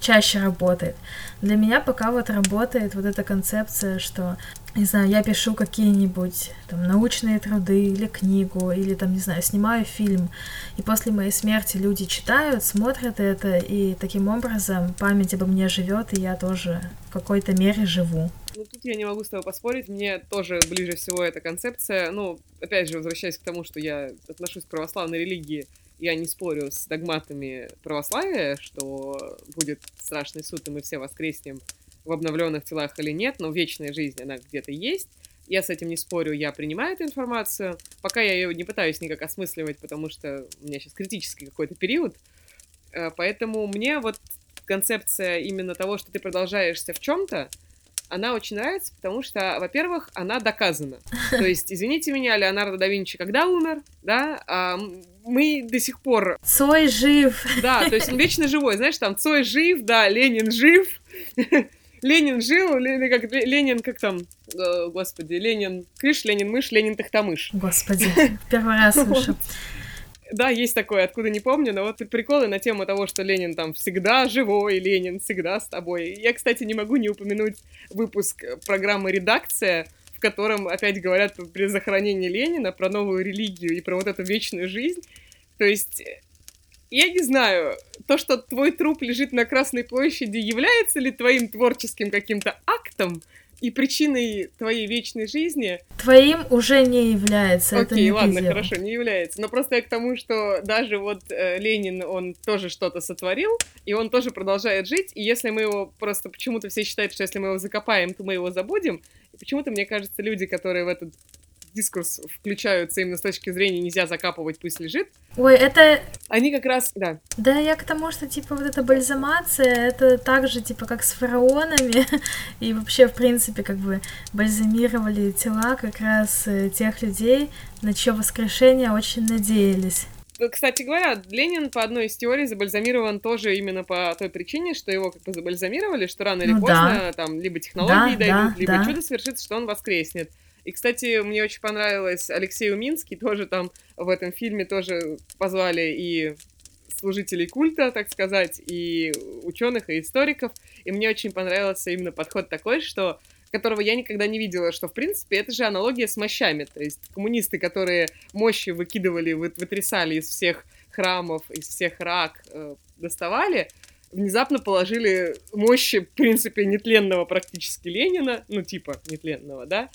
чаще работает. Для меня пока вот работает вот эта концепция, что не знаю, я пишу какие-нибудь там научные труды или книгу, или там, не знаю, снимаю фильм, и после моей смерти люди читают, смотрят это, и таким образом память обо мне живет, и я тоже в какой-то мере живу. Ну, тут я не могу с тобой поспорить, мне тоже ближе всего эта концепция. Ну, опять же, возвращаясь к тому, что я отношусь к православной религии, я не спорю с догматами православия, что будет страшный суд, и мы все воскреснем в обновленных телах или нет, но вечная жизнь, она где-то есть. Я с этим не спорю, я принимаю эту информацию. Пока я ее не пытаюсь никак осмысливать, потому что у меня сейчас критический какой-то период. Э, поэтому мне вот концепция именно того, что ты продолжаешься в чем-то, она очень нравится, потому что, во-первых, она доказана. То есть, извините меня, Леонардо да Винчи когда умер, да, а мы до сих пор... Цой жив. Да, то есть он вечно живой, знаешь, там Цой жив, да, Ленин жив, Ленин жил, или как Ленин, как там, э, господи, Ленин крыш, Ленин мышь, Ленин тахтамыш. Господи, первый раз слышу. Да, есть такое, откуда не помню, но вот приколы на тему того, что Ленин там всегда живой, Ленин всегда с тобой. Я, кстати, не могу не упомянуть выпуск программы «Редакция», в котором опять говорят при захоронении Ленина про новую религию и про вот эту вечную жизнь. То есть, я не знаю, то, что твой труп лежит на Красной площади, является ли твоим творческим каким-то актом, и причиной твоей вечной жизни... Твоим уже не является. Окей, это не ладно, хорошо, не является. Но просто я к тому, что даже вот э, Ленин, он тоже что-то сотворил, и он тоже продолжает жить, и если мы его просто почему-то все считают, что если мы его закопаем, то мы его забудем, и почему-то, мне кажется, люди, которые в этот дискурс включаются именно с точки зрения нельзя закапывать, пусть лежит. Ой, это... Они как раз, да. Да, я к тому, что, типа, вот эта бальзамация, это так же, типа, как с фараонами, и вообще, в принципе, как бы бальзамировали тела как раз э, тех людей, на чье воскрешение очень надеялись. Ну, кстати говоря, Ленин по одной из теорий забальзамирован тоже именно по той причине, что его как бы забальзамировали, что рано или ну, поздно да. там либо технологии да, дойдут, да, либо да. чудо свершится, что он воскреснет. И, кстати, мне очень понравилось Алексей Уминский, тоже там в этом фильме тоже позвали и служителей культа, так сказать, и ученых, и историков. И мне очень понравился именно подход такой, что которого я никогда не видела, что, в принципе, это же аналогия с мощами. То есть коммунисты, которые мощи выкидывали, вытрясали из всех храмов, из всех рак, э, доставали, внезапно положили мощи, в принципе, нетленного практически Ленина, ну, типа нетленного, да,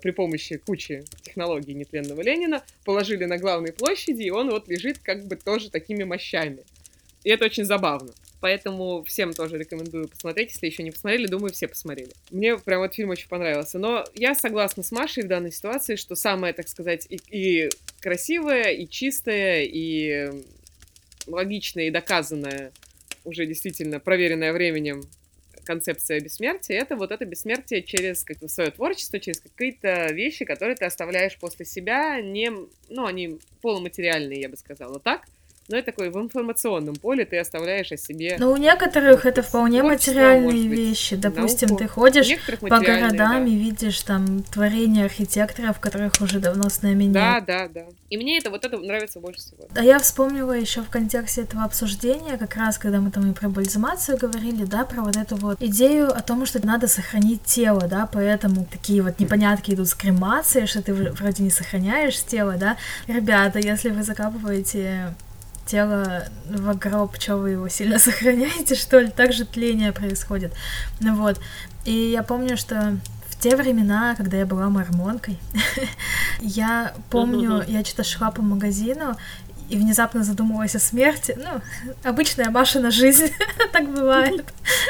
при помощи кучи технологий нетленного Ленина положили на главной площади, и он вот лежит как бы тоже такими мощами. И это очень забавно. Поэтому всем тоже рекомендую посмотреть, если еще не посмотрели, думаю, все посмотрели. Мне прям этот фильм очень понравился. Но я согласна с Машей в данной ситуации, что самое, так сказать, и, и красивое, и чистое, и логичное, и доказанное, уже действительно проверенное временем концепция бессмертия, это вот это бессмертие через как свое творчество, через какие-то вещи, которые ты оставляешь после себя, не, ну, они полуматериальные, я бы сказала так, но это такой в информационном поле ты оставляешь о себе. Ну, у некоторых это вполне материальные вещи. Допустим, науку. ты ходишь по городам да. и видишь там творения архитекторов, которых уже давно с нами нет. Да, да, да. И мне это вот это нравится больше всего. А я вспомнила еще в контексте этого обсуждения, как раз когда мы там и про бальзамацию говорили, да, про вот эту вот идею о том, что надо сохранить тело, да, поэтому такие вот непонятки идут с кремацией, что ты вроде не сохраняешь тело, да. Ребята, если вы закапываете тело в гроб, что вы его сильно сохраняете, что ли? Так же тление происходит. Ну вот. И я помню, что в те времена, когда я была мормонкой, я помню, я что-то шла по магазину, и внезапно задумалась о смерти. Ну, обычная Машина жизнь, так бывает.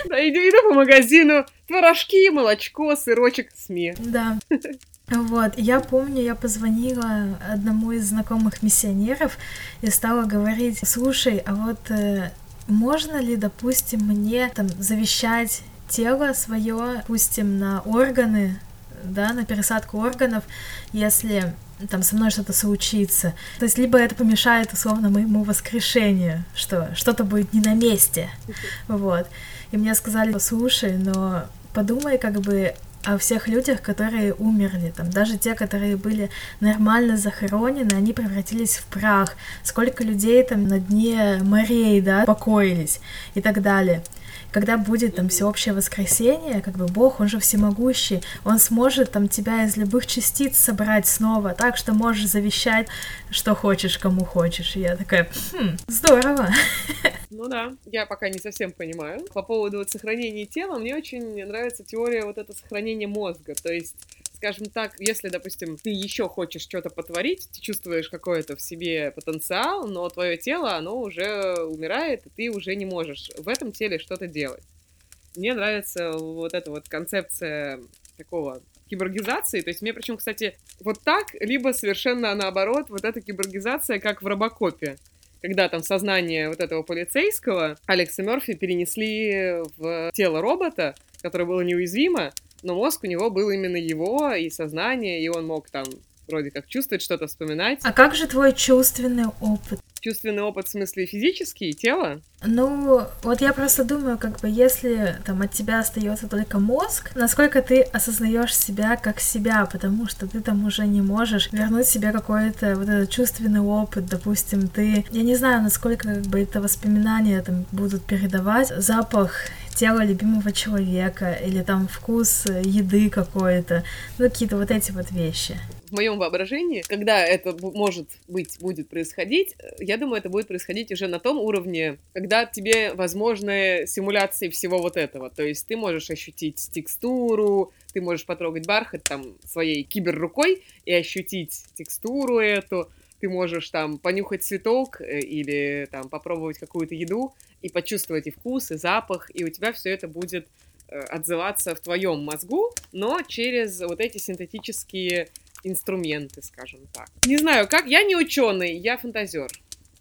Да, иду, иду по магазину, творожки, молочко, сырочек, СМИ. Да. Вот, я помню, я позвонила одному из знакомых миссионеров и стала говорить, слушай, а вот э, можно ли, допустим, мне там завещать тело свое, допустим, на органы, да, на пересадку органов, если там со мной что-то случится. То есть либо это помешает условно моему воскрешению, что что-то будет не на месте, вот. И мне сказали, слушай, но подумай как бы о всех людях, которые умерли, там, даже те, которые были нормально захоронены, они превратились в прах, сколько людей там на дне морей, да, покоились и так далее. Когда будет там всеобщее воскресенье, как бы Бог, он же всемогущий, он сможет там тебя из любых частиц собрать снова, так что можешь завещать, что хочешь, кому хочешь. И я такая, хм, здорово. Ну да, я пока не совсем понимаю. По поводу вот сохранения тела, мне очень нравится теория вот это сохранения мозга. То есть скажем так, если, допустим, ты еще хочешь что-то потворить, ты чувствуешь какой-то в себе потенциал, но твое тело, оно уже умирает, и ты уже не можешь в этом теле что-то делать. Мне нравится вот эта вот концепция такого киборгизации. То есть мне причем, кстати, вот так, либо совершенно наоборот, вот эта киборгизация, как в Робокопе. Когда там сознание вот этого полицейского Алекса Мерфи перенесли в тело робота, которое было неуязвимо, но мозг у него был именно его и сознание, и он мог там вроде как чувствовать что-то, вспоминать. А как же твой чувственный опыт? Чувственный опыт в смысле физический, тело? Ну, вот я просто думаю, как бы, если там от тебя остается только мозг, насколько ты осознаешь себя как себя, потому что ты там уже не можешь вернуть себе какой-то вот этот чувственный опыт, допустим, ты, я не знаю, насколько как бы это воспоминания там будут передавать, запах тело любимого человека или там вкус еды какой-то, ну какие-то вот эти вот вещи. Моем воображении, когда это может быть, будет происходить, я думаю, это будет происходить уже на том уровне, когда тебе возможны симуляции всего вот этого. То есть ты можешь ощутить текстуру, ты можешь потрогать бархат там своей киберрукой и ощутить текстуру эту, ты можешь там понюхать цветок э, или там попробовать какую-то еду и почувствовать и вкус, и запах, и у тебя все это будет э, отзываться в твоем мозгу, но через вот эти синтетические инструменты, скажем так. Не знаю, как, я не ученый, я фантазер.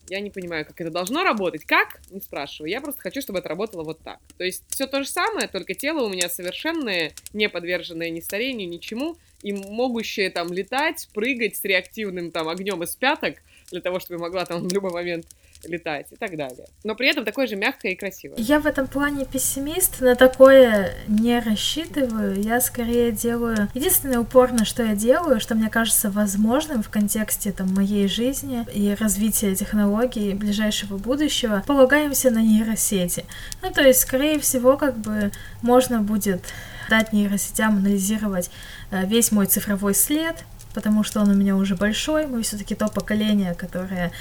Я не понимаю, как это должно работать. Как? Не спрашиваю. Я просто хочу, чтобы это работало вот так. То есть все то же самое, только тело у меня совершенное, не подверженное ни старению, ничему, и могущее там летать, прыгать с реактивным там огнем из пяток, для того, чтобы могла там в любой момент летать и так далее. Но при этом такое же мягкое и красивое. Я в этом плане пессимист, на такое не рассчитываю. Я скорее делаю... Единственное упор, на что я делаю, что мне кажется возможным в контексте там, моей жизни и развития технологий ближайшего будущего, полагаемся на нейросети. Ну, то есть, скорее всего, как бы можно будет дать нейросетям анализировать э, весь мой цифровой след, потому что он у меня уже большой, мы все-таки то поколение, которое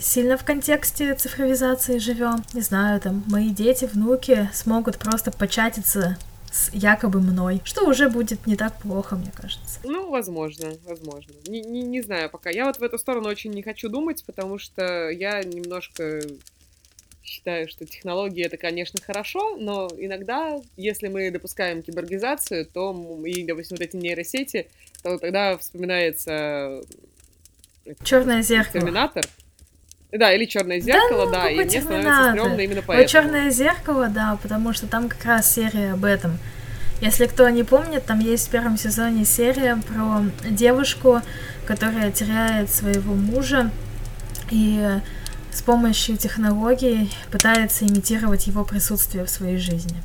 сильно в контексте цифровизации живем. Не знаю, там мои дети, внуки смогут просто початиться с якобы мной, что уже будет не так плохо, мне кажется. Ну, возможно, возможно. Не, не, не знаю пока. Я вот в эту сторону очень не хочу думать, потому что я немножко считаю, что технологии это, конечно, хорошо, но иногда, если мы допускаем киборгизацию, то и, допустим, вот эти нейросети, то тогда вспоминается Черное зеркало. Терминатор. Да, или черное зеркало, да, да и мне становится стрёмно именно поэтому. Вот черное зеркало, да, потому что там как раз серия об этом. Если кто не помнит, там есть в первом сезоне серия про девушку, которая теряет своего мужа и с помощью технологий пытается имитировать его присутствие в своей жизни.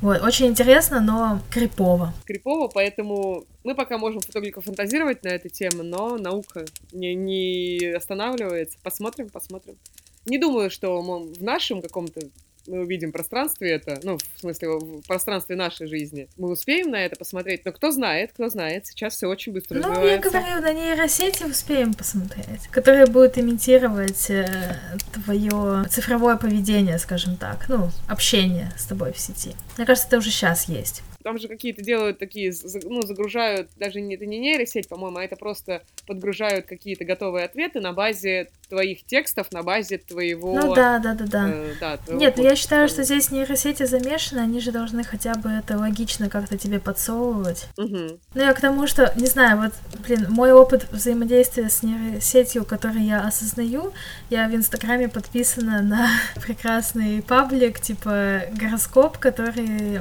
Вот, очень интересно, но крипово. Крипово, поэтому мы пока можем только фантазировать на эту тему, но наука не, не останавливается. Посмотрим, посмотрим. Не думаю, что в нашем каком-то мы увидим пространстве это, ну, в смысле, в пространстве нашей жизни. Мы успеем на это посмотреть, но кто знает, кто знает, сейчас все очень быстро ну, развивается. Ну, я говорю, на нейросети успеем посмотреть, которые будут имитировать э, твое цифровое поведение, скажем так, ну, общение с тобой в сети. Мне кажется, это уже сейчас есть. Там же какие-то делают такие, ну, загружают, даже не, это не нейросеть, по-моему, а это просто подгружают какие-то готовые ответы на базе твоих текстов, на базе твоего... Ну да, да, да, да. Э, да Нет, я считаю, что здесь нейросети замешаны, они же должны хотя бы это логично как-то тебе подсовывать. Угу. Ну я к тому, что, не знаю, вот, блин, мой опыт взаимодействия с нейросетью, который я осознаю, я в Инстаграме подписана на прекрасный паблик, типа гороскоп, который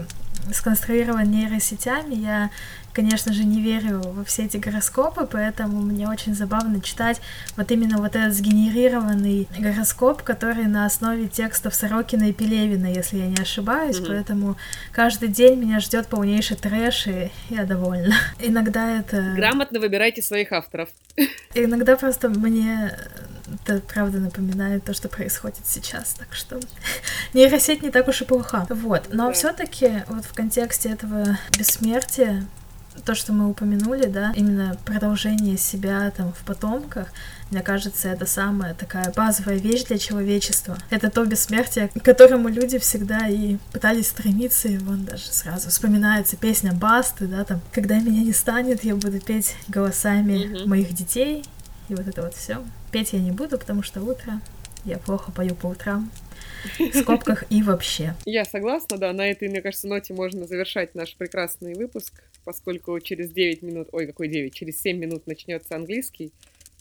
сконструирован нейросетями. Я конечно же, не верю во все эти гороскопы, поэтому мне очень забавно читать вот именно вот этот сгенерированный гороскоп, который на основе текстов Сорокина и Пелевина, если я не ошибаюсь, mm-hmm. поэтому каждый день меня ждет полнейший трэш, и я довольна. Иногда это... Грамотно выбирайте своих авторов. Иногда просто мне это правда напоминает то, что происходит сейчас, так что нейросеть не так уж и плоха. Вот, но да. все-таки вот в контексте этого бессмертия то, что мы упомянули, да, именно продолжение себя там в потомках, мне кажется, это самая такая базовая вещь для человечества. Это то бессмертие, к которому люди всегда и пытались стремиться, и вон даже сразу вспоминается песня Басты, да, там, когда меня не станет, я буду петь голосами mm-hmm. моих детей, и вот это вот все. Петь я не буду, потому что утро. Я плохо пою по утрам. В скобках и вообще. Я согласна, да. На этой, мне кажется, ноте можно завершать наш прекрасный выпуск, поскольку через 9 минут, ой, какой 9, через 7 минут начнется английский,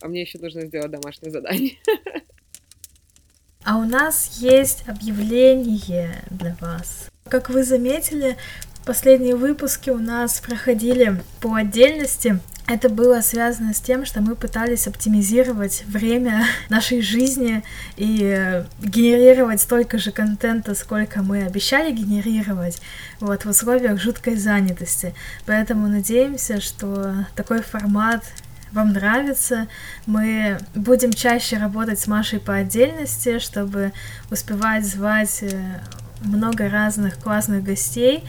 а мне еще нужно сделать домашнее задание. А у нас есть объявление для вас. Как вы заметили, последние выпуски у нас проходили по отдельности, это было связано с тем, что мы пытались оптимизировать время нашей жизни и э, генерировать столько же контента, сколько мы обещали генерировать, вот, в условиях жуткой занятости. Поэтому надеемся, что такой формат вам нравится. Мы будем чаще работать с Машей по отдельности, чтобы успевать звать э, много разных классных гостей,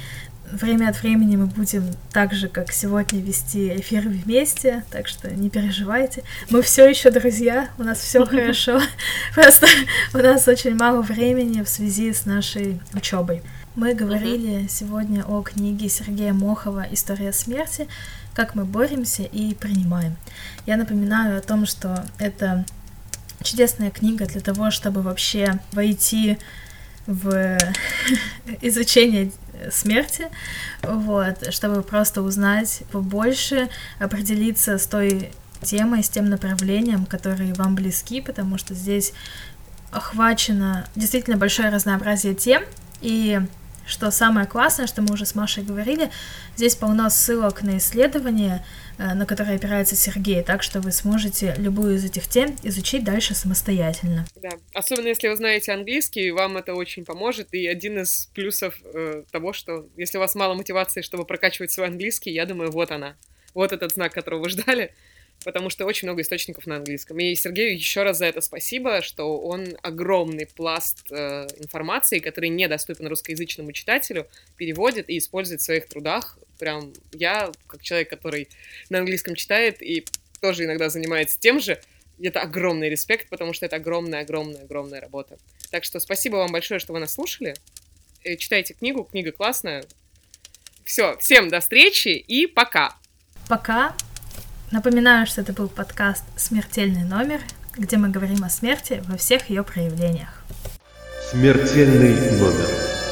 Время от времени мы будем так же, как сегодня, вести эфиры вместе, так что не переживайте. Мы все еще друзья, у нас все хорошо. Просто у нас очень мало времени в связи с нашей учебой. Мы говорили сегодня о книге Сергея Мохова «История смерти», как мы боремся и принимаем. Я напоминаю о том, что это чудесная книга для того, чтобы вообще войти в изучение смерти, вот, чтобы просто узнать побольше, определиться с той темой, с тем направлением, которые вам близки, потому что здесь охвачено действительно большое разнообразие тем, и что самое классное, что мы уже с Машей говорили, здесь полно ссылок на исследования, на которые опирается Сергей, так что вы сможете любую из этих тем изучить дальше самостоятельно. Да, особенно если вы знаете английский, вам это очень поможет, и один из плюсов э, того, что если у вас мало мотивации, чтобы прокачивать свой английский, я думаю, вот она, вот этот знак, которого вы ждали, потому что очень много источников на английском. И Сергею еще раз за это спасибо, что он огромный пласт э, информации, который недоступен русскоязычному читателю, переводит и использует в своих трудах. Прям я, как человек, который на английском читает и тоже иногда занимается тем же, это огромный респект, потому что это огромная-огромная-огромная работа. Так что спасибо вам большое, что вы нас слушали. Э, читайте книгу, книга классная. Все, всем до встречи и пока. Пока. Напоминаю, что это был подкаст «Смертельный номер», где мы говорим о смерти во всех ее проявлениях. Смертельный номер.